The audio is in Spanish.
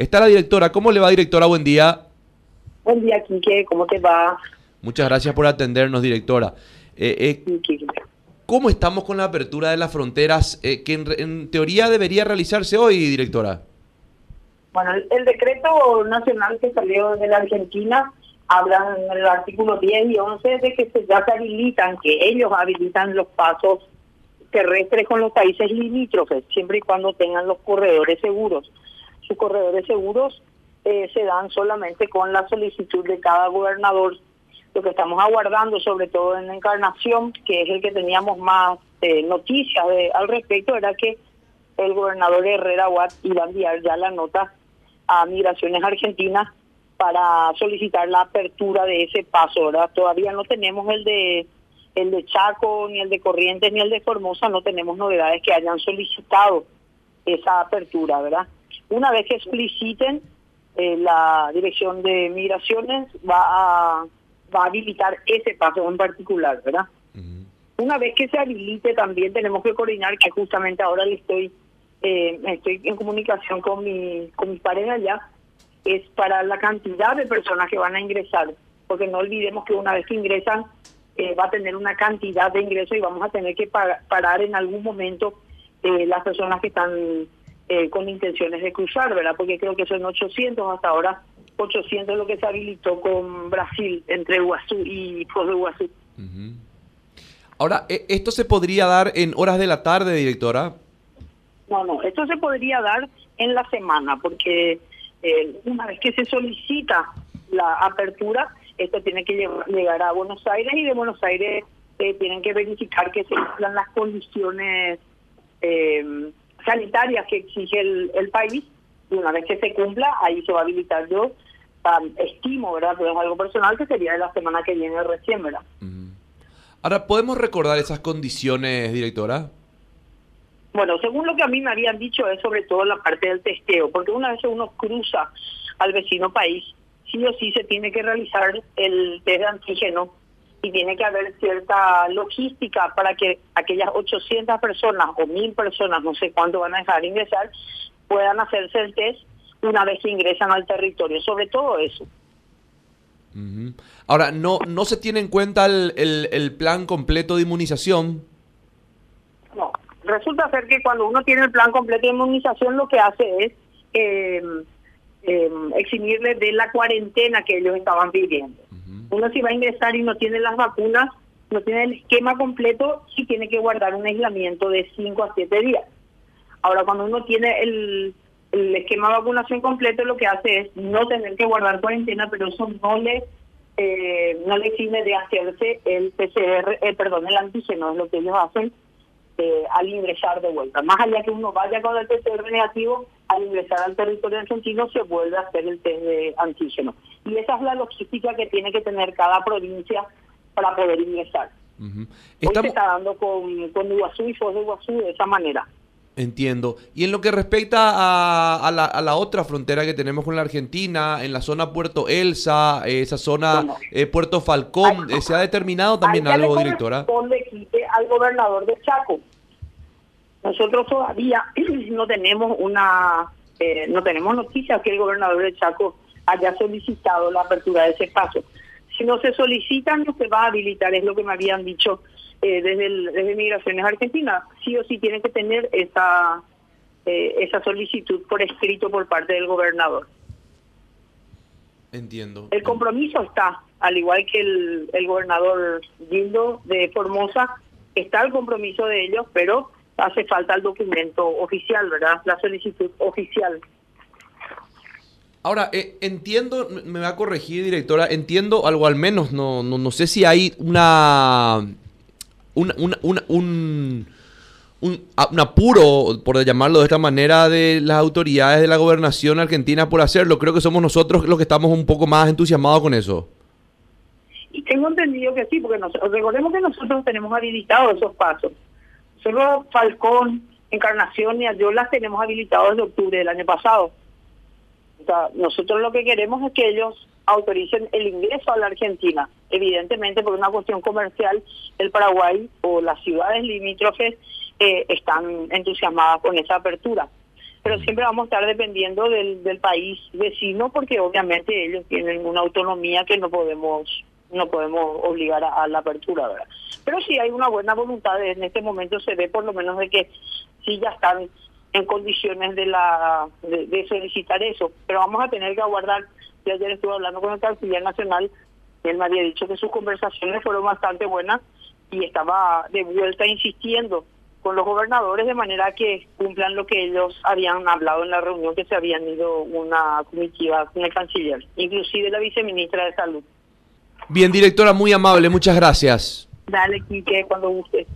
Está la directora. ¿Cómo le va, directora? Buen día. Buen día, Quique. ¿Cómo te va? Muchas gracias por atendernos, directora. Eh, eh, ¿Cómo estamos con la apertura de las fronteras eh, que en, teoría debería realizarse hoy, directora? Bueno, el, decreto nacional que salió de la Argentina habla en el artículo 10 y 11 de que se, ya se habilitan, que ellos habilitan los pasos terrestres con los países limítrofes, siempre y cuando tengan los corredores seguros. Sus corredores seguros eh, se dan solamente con la solicitud de cada gobernador. Lo que estamos aguardando, sobre todo en Encarnación, que es el que teníamos más eh, noticias de, al respecto, era que el gobernador Herrera Watt iba a enviar ya la nota a Migraciones Argentinas para solicitar la apertura de ese paso, ¿verdad? Todavía no tenemos el de el de Chaco, ni el de Corrientes, ni el de Formosa, no tenemos novedades que hayan solicitado esa apertura, ¿verdad? Una vez que expliciten, eh, la Dirección de Migraciones va a, va a habilitar ese paso en particular, ¿verdad? Una vez que se habilite, también tenemos que coordinar, que justamente ahora le estoy, eh, estoy en comunicación con mi, con mi pareja ya, es para la cantidad de personas que van a ingresar, porque no olvidemos que una vez que ingresan, eh, va a tener una cantidad de ingresos y vamos a tener que parar en algún momento eh, las personas que están eh, con intenciones de cruzar, ¿verdad? Porque creo que son 800 hasta ahora, 800 lo que se habilitó con Brasil, entre Iguazú y Foz de Iguazú. Ahora, ¿esto se podría dar en horas de la tarde, directora? No, no, esto se podría dar en la semana, porque una vez que se solicita la apertura, esto tiene que llegar a Buenos Aires y de Buenos Aires eh, tienen que verificar que se cumplan las condiciones eh, sanitarias que exige el, país y una vez que se cumpla, ahí se va a habilitar yo, estimo, ¿verdad? Pero es algo personal que sería de la semana que viene recién, ¿verdad? Ahora, ¿podemos recordar esas condiciones, directora? Bueno, según lo que a mí me habían dicho es sobre todo la parte del testeo, porque una vez uno cruza al vecino país, sí o sí se tiene que realizar el test de antígeno y tiene que haber cierta logística para que aquellas 800 personas o 1000 personas, no sé cuánto van a dejar ingresar, puedan hacerse el test una vez que ingresan al territorio, sobre todo eso. Ahora, ¿no no se tiene en cuenta el, el, plan completo de inmunización? No, resulta ser que cuando uno tiene el plan completo de inmunización lo que hace es... Eh, eh, eximirles de la cuarentena que ellos estaban viviendo. Uno si va a ingresar y no tiene las vacunas, no tiene el esquema completo, sí tiene que guardar un aislamiento de 5 a 7 días. Ahora, cuando uno tiene el, el esquema de vacunación completo, lo que hace es no tener que guardar cuarentena, pero eso no le eh, no le exime de hacerse el PCR, eh, perdón, el antígeno, es lo que ellos hacen eh, al ingresar de vuelta. Más allá que uno vaya con el PCR negativo, al ingresar al territorio argentino se vuelve a hacer el test de antígeno. Y esa es la logística que tiene que tener cada provincia para poder ingresar. se está dando con, con Iguazú y Foz de Iguazú de esa manera. Entiendo. Y en lo que respecta a, la, otra frontera que tenemos con la Argentina, en la zona Puerto Elsa, esa zona eh, Puerto Falcón, eh, ¿se ha determinado también algo, directora? al gobernador de Chaco. Nosotros todavía no tenemos una, eh, no tenemos noticias que el gobernador de Chaco haya solicitado la apertura de ese espacio. Si no se solicitan, no se va a habilitar, es lo que me habían dicho eh, desde, el, desde Migraciones Argentinas. Sí o sí tiene que tener esa, eh, esa solicitud por escrito por parte del gobernador. Entiendo. El compromiso está, al igual que el, el gobernador Gildo de Formosa, está el compromiso de ellos, pero hace falta el documento oficial, ¿verdad? La solicitud oficial. Ahora, eh, entiendo, me va a corregir, directora, entiendo algo al menos, no, no, no sé si hay una, una, una, un, un, apuro, por llamarlo de esta manera, de las autoridades de la gobernación argentina por hacerlo. Creo que somos nosotros los que estamos un poco más entusiasmados con eso. Y tengo entendido que sí, porque recordemos que nosotros tenemos habilitados esos pasos. Solo Falcón, Encarnación y las tenemos habilitados desde octubre del año pasado. O sea, nosotros lo que queremos es que ellos autoricen el ingreso a la Argentina. Evidentemente, por una cuestión comercial, el Paraguay o las ciudades limítrofes eh, están entusiasmadas con esa apertura. pero siempre vamos a estar dependiendo del, del país vecino porque obviamente ellos tienen una autonomía que no podemos no podemos obligar a, la apertura, ¿verdad? Pero sí hay una buena voluntad, en este momento se ve por lo menos de que sí ya están en condiciones de la de, solicitar eso, pero vamos a tener que aguardar, yo ayer estuve hablando con el canciller nacional, él me había dicho que sus conversaciones fueron bastante buenas y estaba de vuelta insistiendo con los gobernadores de manera que cumplan lo que ellos habían hablado en la reunión que se habían ido una comitiva con el canciller, inclusive la viceministra de Salud. Bien, directora, muy amable, muchas gracias. Dale, Quique, cuando guste.